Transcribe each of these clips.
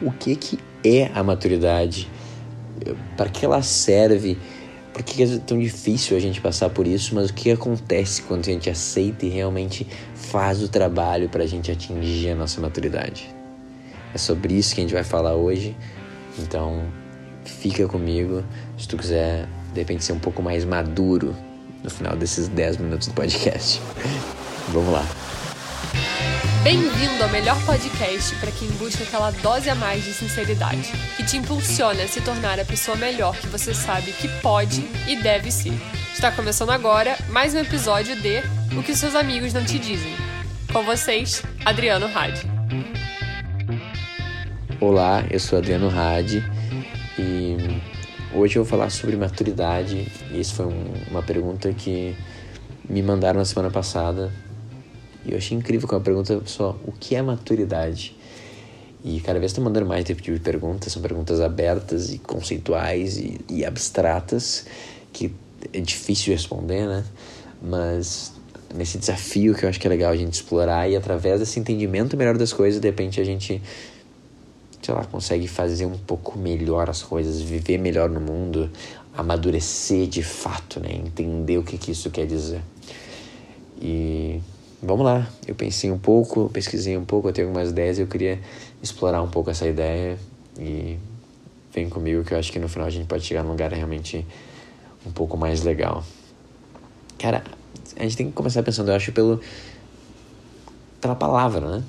o que, que é a maturidade, para que ela serve, por que é tão difícil a gente passar por isso, mas o que acontece quando a gente aceita e realmente faz o trabalho para a gente atingir a nossa maturidade. É sobre isso que a gente vai falar hoje, então fica comigo se tu quiser de repente ser um pouco mais maduro no final desses 10 minutos do podcast. Vamos lá. Bem-vindo ao melhor podcast para quem busca aquela dose a mais de sinceridade, que te impulsiona a se tornar a pessoa melhor que você sabe que pode e deve ser. Está começando agora mais um episódio de O que seus amigos não te dizem. Com vocês, Adriano Hadi. Olá, eu sou Adriano Hadi e hoje eu vou falar sobre maturidade. Isso foi um, uma pergunta que me mandaram na semana passada e eu achei incrível com a pergunta só, o que é maturidade? E cada vez estou mandando mais tipo de perguntas, são perguntas abertas e conceituais e, e abstratas, que é difícil responder, né? Mas nesse desafio que eu acho que é legal a gente explorar e através desse entendimento melhor das coisas, de repente a gente, sei lá, consegue fazer um pouco melhor as coisas, viver melhor no mundo, amadurecer de fato, né? Entender o que, que isso quer dizer. E vamos lá. Eu pensei um pouco, pesquisei um pouco, eu tenho algumas ideias e eu queria explorar um pouco essa ideia e vem comigo que eu acho que no final a gente pode chegar num lugar realmente um pouco mais legal. Cara, a gente tem que começar pensando, eu acho, pelo pela palavra, né?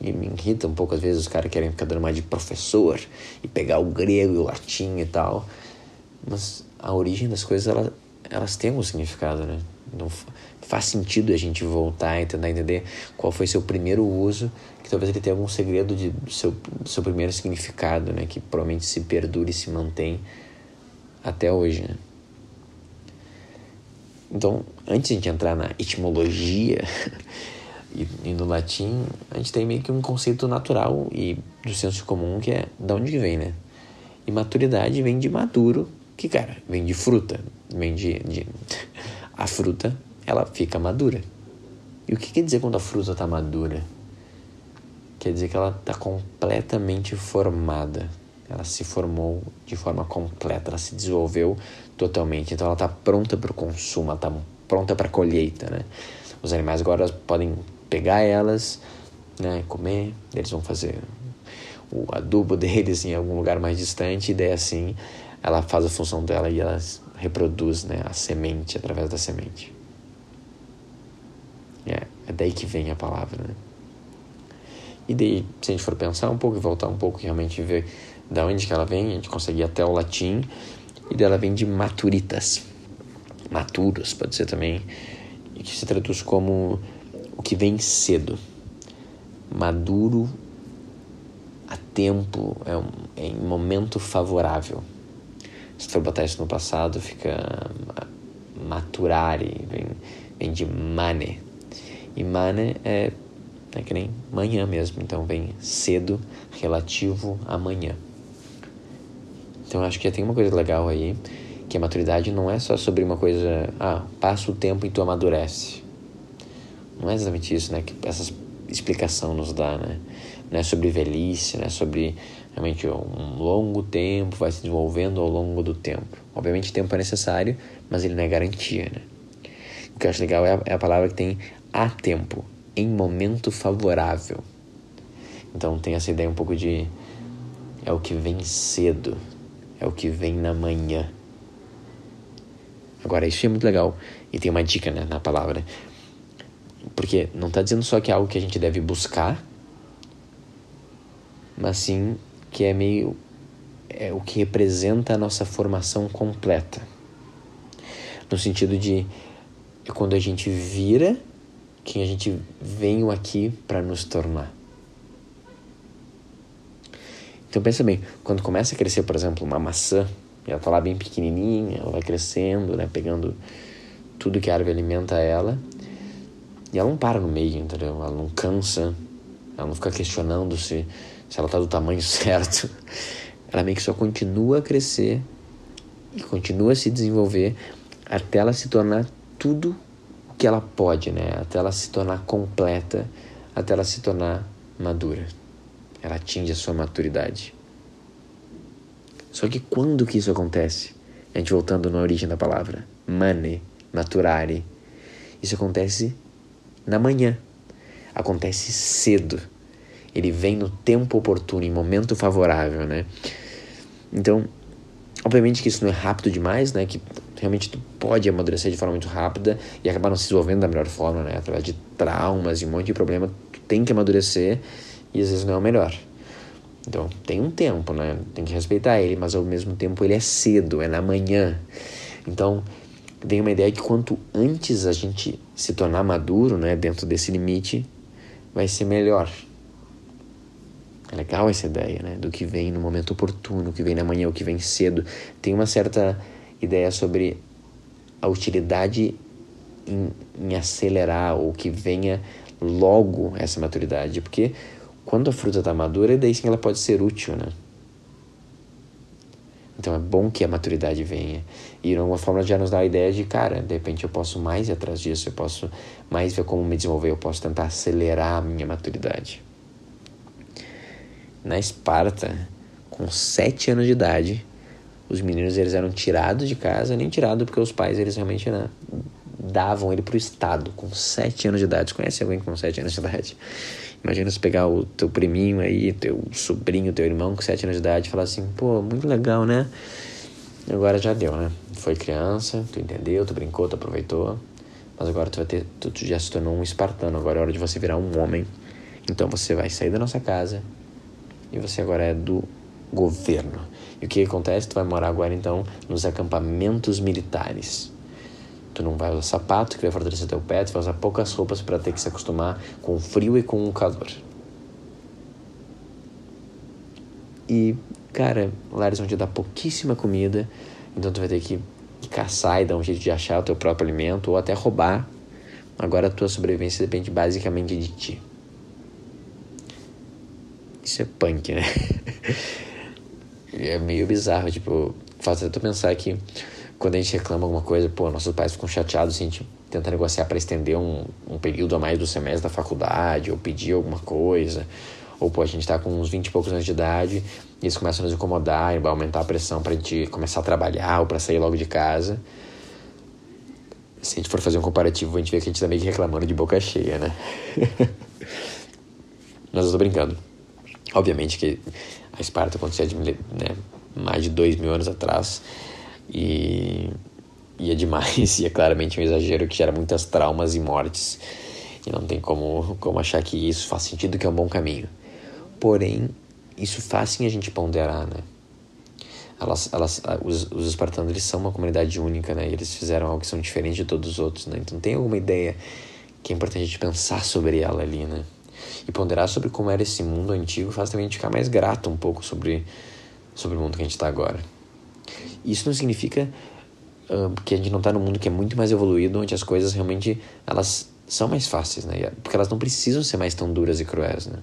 E me irrita um pouco às vezes os caras querem ficar dando mais de professor e pegar o grego e o latim e tal. Mas a origem das coisas, ela, elas têm um significado, né? Não faz sentido a gente voltar e tentar entender qual foi seu primeiro uso, que talvez ele tenha algum segredo de, do, seu, seu primeiro significado, né? Que provavelmente se perdura e se mantém até hoje, né? Então, antes de entrar na etimologia e, e, no latim, a gente tem meio que um conceito natural e do senso comum que é de onde vem, né? E maturidade vem de maduro, que, cara, vem de fruta, vem de, de a fruta ela fica madura. E o que quer dizer quando a fruta está madura? Quer dizer que ela está completamente formada. Ela se formou de forma completa, ela se desenvolveu totalmente. Então ela está pronta para o consumo, ela está pronta para a colheita, né? Os animais agora podem pegar elas, né, comer, eles vão fazer o adubo deles em algum lugar mais distante e daí assim ela faz a função dela e ela reproduz, né, a semente através da semente. É, é daí que vem a palavra, né? E daí, se a gente for pensar um pouco e voltar um pouco e realmente ver da onde que ela vem, a gente consegue ir até o latim, e dela vem de maturitas. Maturos, pode ser também, e que se traduz como o que vem cedo. Maduro a tempo, é, um, é em momento favorável. Se for botar isso no passado, fica maturare, vem, vem de mane, e mane é, é que nem manhã mesmo, então vem cedo, relativo a manhã. Então acho que tem uma coisa legal aí, que a maturidade não é só sobre uma coisa, ah, passa o tempo e tu amadurece. Não é exatamente isso, né, que essa explicação nos dá, né? Não é sobre velhice, não é sobre realmente um longo tempo, vai se desenvolvendo ao longo do tempo. Obviamente tempo é necessário, mas ele não é garantia, né? O que eu acho legal é a, é a palavra que tem a tempo, em momento favorável. Então tem essa ideia um pouco de é o que vem cedo, é o que vem na manhã. Agora, isso é muito legal e tem uma dica né, na palavra. Porque não está dizendo só que é algo que a gente deve buscar, mas sim que é meio é o que representa a nossa formação completa. No sentido de quando a gente vira quem a gente veio aqui para nos tornar. Então pensa bem, quando começa a crescer, por exemplo, uma maçã, ela está lá bem pequenininha, ela vai crescendo, né, pegando tudo que a árvore alimenta ela, e ela não para no meio, entendeu? Ela não cansa, ela não fica questionando se, se ela está do tamanho certo. Ela meio que só continua a crescer e continua a se desenvolver até ela se tornar tudo que ela pode, né? Até ela se tornar completa, até ela se tornar madura. ela atinge a sua maturidade. Só que quando que isso acontece? A gente voltando na origem da palavra, mane, maturare. Isso acontece na manhã. Acontece cedo. Ele vem no tempo oportuno, em momento favorável, né? Então, obviamente que isso não é rápido demais, né? Que realmente tu pode amadurecer de forma muito rápida e acabar não se desenvolvendo da melhor forma, né? Através de traumas e um monte de problema, tu tem que amadurecer e às vezes não é o melhor. Então, tem um tempo, né? Tem que respeitar ele, mas ao mesmo tempo ele é cedo, é na manhã. Então, tem uma ideia que quanto antes a gente se tornar maduro, né, dentro desse limite, vai ser melhor. É legal essa ideia, né? Do que vem no momento oportuno, o que vem na manhã, o que vem cedo. Tem uma certa ideia sobre a utilidade em, em acelerar ou que venha logo essa maturidade, porque quando a fruta está madura, daí sim ela pode ser útil, né? Então é bom que a maturidade venha. E alguma forma já nos dá a ideia de, cara, de repente eu posso mais ir atrás disso, eu posso mais ver como me desenvolver, eu posso tentar acelerar a minha maturidade. Na Esparta, com sete anos de idade, os meninos eles eram tirados de casa, nem tirados porque os pais eles realmente né, davam ele para o Estado, com sete anos de idade. Você conhece alguém com sete anos de idade? Imagina se pegar o teu priminho aí, teu sobrinho, teu irmão com sete anos de idade e falar assim, pô, muito legal, né? Agora já deu, né? Foi criança, tu entendeu, tu brincou, tu aproveitou, mas agora tu vai ter, tu, tu já se tornou um espartano, agora é hora de você virar um homem. Então você vai sair da nossa casa e você agora é do governo. E o que acontece? Tu vai morar agora então nos acampamentos militares. Tu não vai usar sapato que vai fortalecer teu pé, tu vai usar poucas roupas para ter que se acostumar com o frio e com o calor. E, cara, lá eles vão te dar pouquíssima comida, então tu vai ter que caçar e dar um jeito de achar o teu próprio alimento ou até roubar. Agora a tua sobrevivência depende basicamente de ti. Isso é punk, né? é meio bizarro, tipo, faz até tu pensar que quando a gente reclama alguma coisa, pô, nossos pais ficam chateados se a gente tenta negociar para estender um, um período a mais do semestre da faculdade, ou pedir alguma coisa, ou pô, a gente tá com uns 20 e poucos anos de idade e eles começam a nos incomodar e vai aumentar a pressão pra gente começar a trabalhar ou para sair logo de casa. Se a gente for fazer um comparativo, a gente vê que a gente tá meio que reclamando de boca cheia, né? Mas eu tô brincando. Obviamente que a Esparta acontecia de né, mais de dois mil anos atrás e, e é demais e é claramente um exagero que gera muitas traumas e mortes e não tem como, como achar que isso faz sentido que é um bom caminho. Porém, isso faz sim a gente ponderar, né? Elas, elas, os, os espartanos eles são uma comunidade única, né? E eles fizeram algo que são diferente de todos os outros, né? Então tem alguma ideia que é importante a gente pensar sobre ela ali, né? E ponderar sobre como era esse mundo antigo faz também a gente ficar mais grato um pouco sobre, sobre o mundo que a gente está agora. Isso não significa uh, que a gente não está num mundo que é muito mais evoluído, onde as coisas realmente elas são mais fáceis, né? Porque elas não precisam ser mais tão duras e cruéis, né?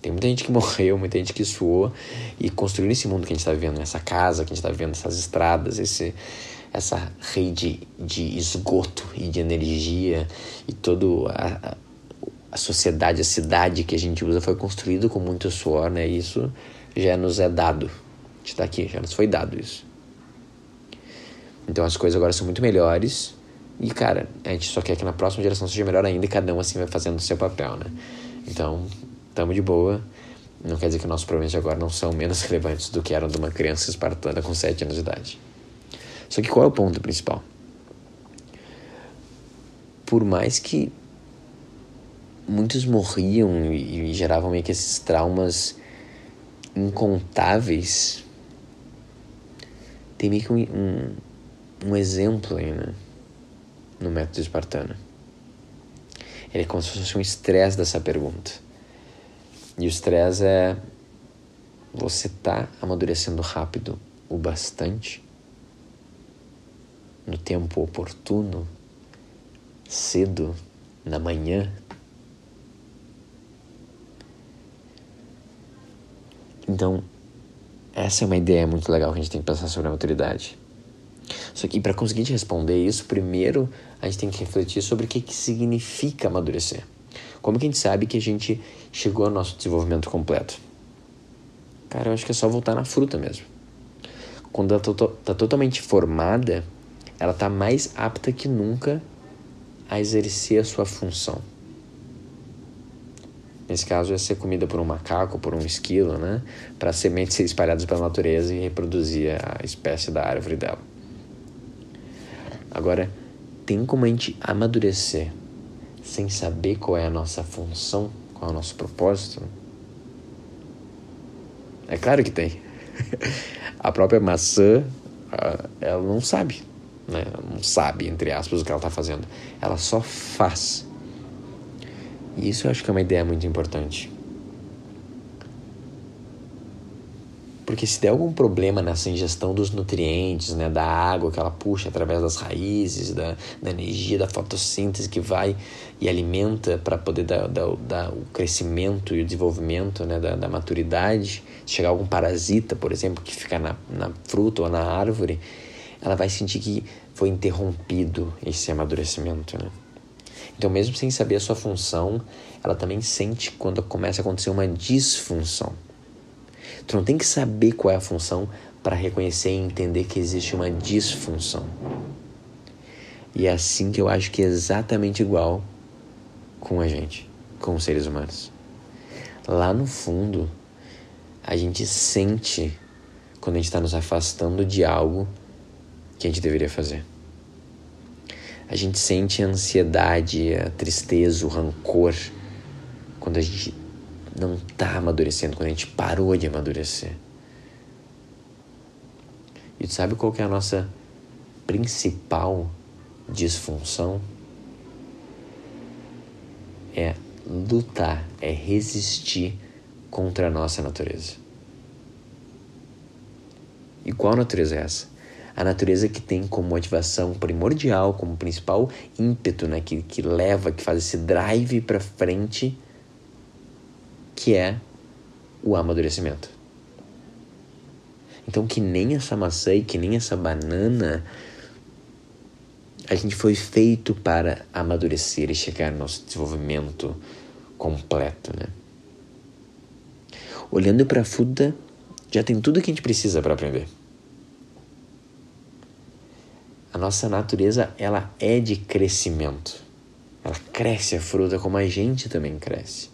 Tem muita gente que morreu, muita gente que suou e construiu esse mundo que a gente está vivendo, essa casa que a gente está vivendo, essas estradas, esse, essa rede de esgoto e de energia e toda a, a sociedade, a cidade que a gente usa foi construído com muito suor, né? Isso já nos é dado. A gente está aqui, já nos foi dado isso. Então as coisas agora são muito melhores. E, cara, a gente só quer que na próxima geração seja melhor ainda e cada um assim vai fazendo o seu papel, né? Então, tamo de boa. Não quer dizer que nossos problemas de agora não são menos relevantes do que eram de uma criança espartana com 7 anos de idade. Só que qual é o ponto principal? Por mais que muitos morriam e, geravam meio que esses traumas incontáveis, tem meio que um um exemplo aí, né? No método espartano. Ele é como se fosse um estresse dessa pergunta. E o estresse é: você tá amadurecendo rápido o bastante? No tempo oportuno? Cedo? Na manhã? Então, essa é uma ideia muito legal que a gente tem que pensar sobre a maturidade. Só que para conseguir te responder isso, primeiro a gente tem que refletir sobre o que, que significa amadurecer. Como que a gente sabe que a gente chegou ao nosso desenvolvimento completo? Cara, eu acho que é só voltar na fruta mesmo. Quando ela tá, tá totalmente formada, ela tá mais apta que nunca a exercer a sua função. Nesse caso, é ser comida por um macaco, por um esquilo, né? Para sementes ser espalhadas pela natureza e reproduzir a espécie da árvore dela. Agora, tem como a gente amadurecer sem saber qual é a nossa função, qual é o nosso propósito? É claro que tem. a própria maçã, ela não sabe, né? Não sabe, entre aspas, o que ela está fazendo. Ela só faz. E isso eu acho que é uma ideia muito importante. Porque se der algum problema nessa ingestão dos nutrientes, né, da água que ela puxa através das raízes, da, da energia da fotossíntese que vai e alimenta para poder dar, dar, dar, o crescimento e o desenvolvimento né, da, da maturidade, se chegar algum parasita, por exemplo, que fica na, na fruta ou na árvore, ela vai sentir que foi interrompido esse amadurecimento. Né? Então, mesmo sem saber a sua função, ela também sente quando começa a acontecer uma disfunção. Tu não tem que saber qual é a função para reconhecer e entender que existe uma disfunção. E é assim que eu acho que é exatamente igual com a gente, com os seres humanos. Lá no fundo, a gente sente quando a gente está nos afastando de algo que a gente deveria fazer. A gente sente a ansiedade, a tristeza, o rancor quando a gente não está amadurecendo, quando a gente parou de amadurecer. E tu sabe qual que é a nossa principal disfunção? É lutar, é resistir contra a nossa natureza. E qual natureza é essa? A natureza que tem como motivação primordial, como principal ímpeto, né, que, que leva, que faz esse drive para frente que é o amadurecimento. Então, que nem essa maçã e que nem essa banana, a gente foi feito para amadurecer e chegar no nosso desenvolvimento completo, né? Olhando para a fruta, já tem tudo que a gente precisa para aprender. A nossa natureza, ela é de crescimento. Ela cresce a fruta como a gente também cresce.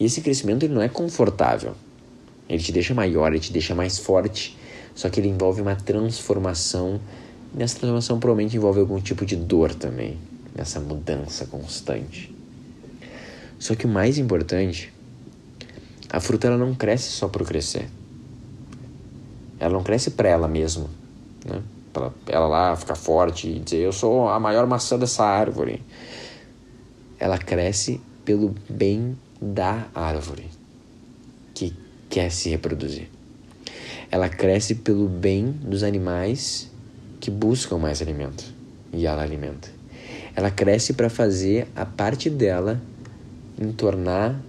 E esse crescimento ele não é confortável. Ele te deixa maior, ele te deixa mais forte, só que ele envolve uma transformação. E nessa transformação provavelmente envolve algum tipo de dor também, nessa mudança constante. Só que o mais importante, a fruta ela não cresce só para crescer. Ela não cresce para ela mesma, né? Para ela lá ficar forte e dizer eu sou a maior maçã dessa árvore. Ela cresce pelo bem da árvore que quer se reproduzir. Ela cresce pelo bem dos animais que buscam mais alimento e ela alimenta. Ela cresce para fazer a parte dela em tornar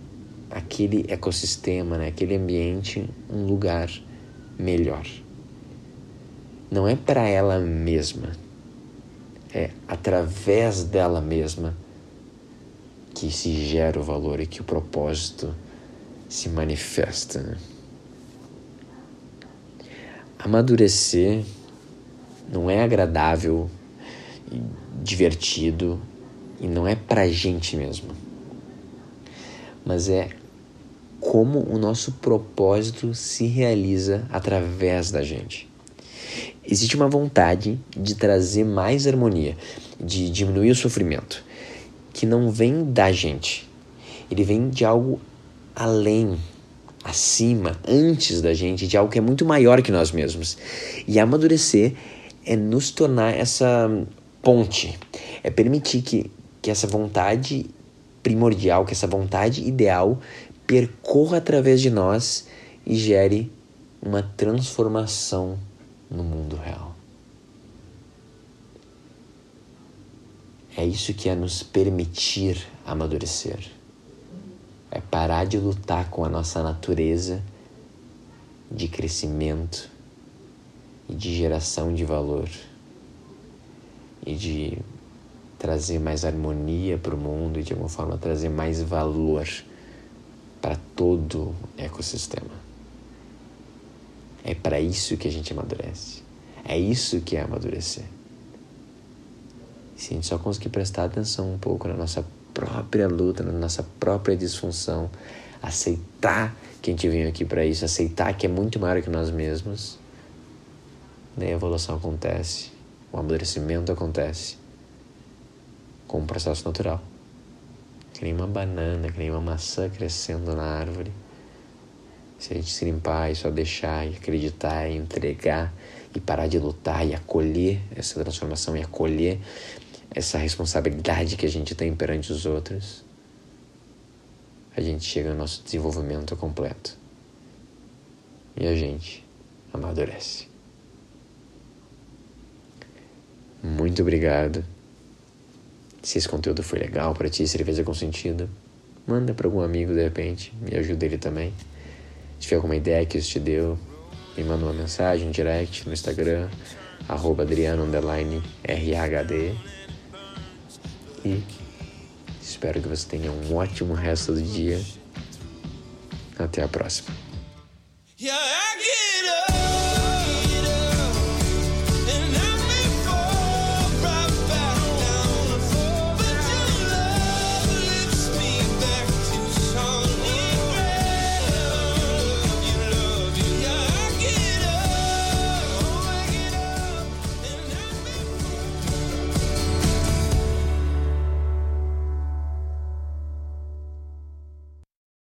aquele ecossistema, né, aquele ambiente um lugar melhor. Não é para ela mesma, é através dela mesma que se gera o valor e que o propósito se manifesta. Né? Amadurecer não é agradável, divertido e não é pra gente mesmo, mas é como o nosso propósito se realiza através da gente. Existe uma vontade de trazer mais harmonia, de diminuir o sofrimento, que não vem da gente. Ele vem de algo além, acima, antes da gente, de algo que é muito maior que nós mesmos. E amadurecer é nos tornar essa ponte, é permitir que, que essa vontade primordial, que essa vontade ideal percorra através de nós e gere uma transformação no mundo real. É isso que é nos permitir amadurecer. É parar de lutar com a nossa natureza de crescimento e de geração de valor e de trazer mais harmonia para o mundo e de alguma forma trazer mais valor para todo o ecossistema. É para isso que a gente amadurece. É isso que é amadurecer. Se a gente só conseguir prestar atenção um pouco na nossa própria luta, na nossa própria disfunção, aceitar que a gente veio aqui para isso, aceitar que é muito maior que nós mesmos, daí a evolução acontece, o amadurecimento acontece com um processo natural. Que nem uma banana, que nem uma maçã crescendo na árvore. Se a gente se limpar e só deixar e acreditar e entregar e parar de lutar e acolher essa transformação e acolher essa responsabilidade que a gente tem perante os outros, a gente chega ao nosso desenvolvimento completo. E a gente amadurece. Muito obrigado. Se esse conteúdo foi legal para ti, se ele fez algum sentido, manda para algum amigo de repente, me ajuda ele também. Se tiver alguma ideia que isso te deu, me manda uma mensagem, direct no Instagram, arroba. E espero que você tenha um ótimo resto do dia. Até a próxima.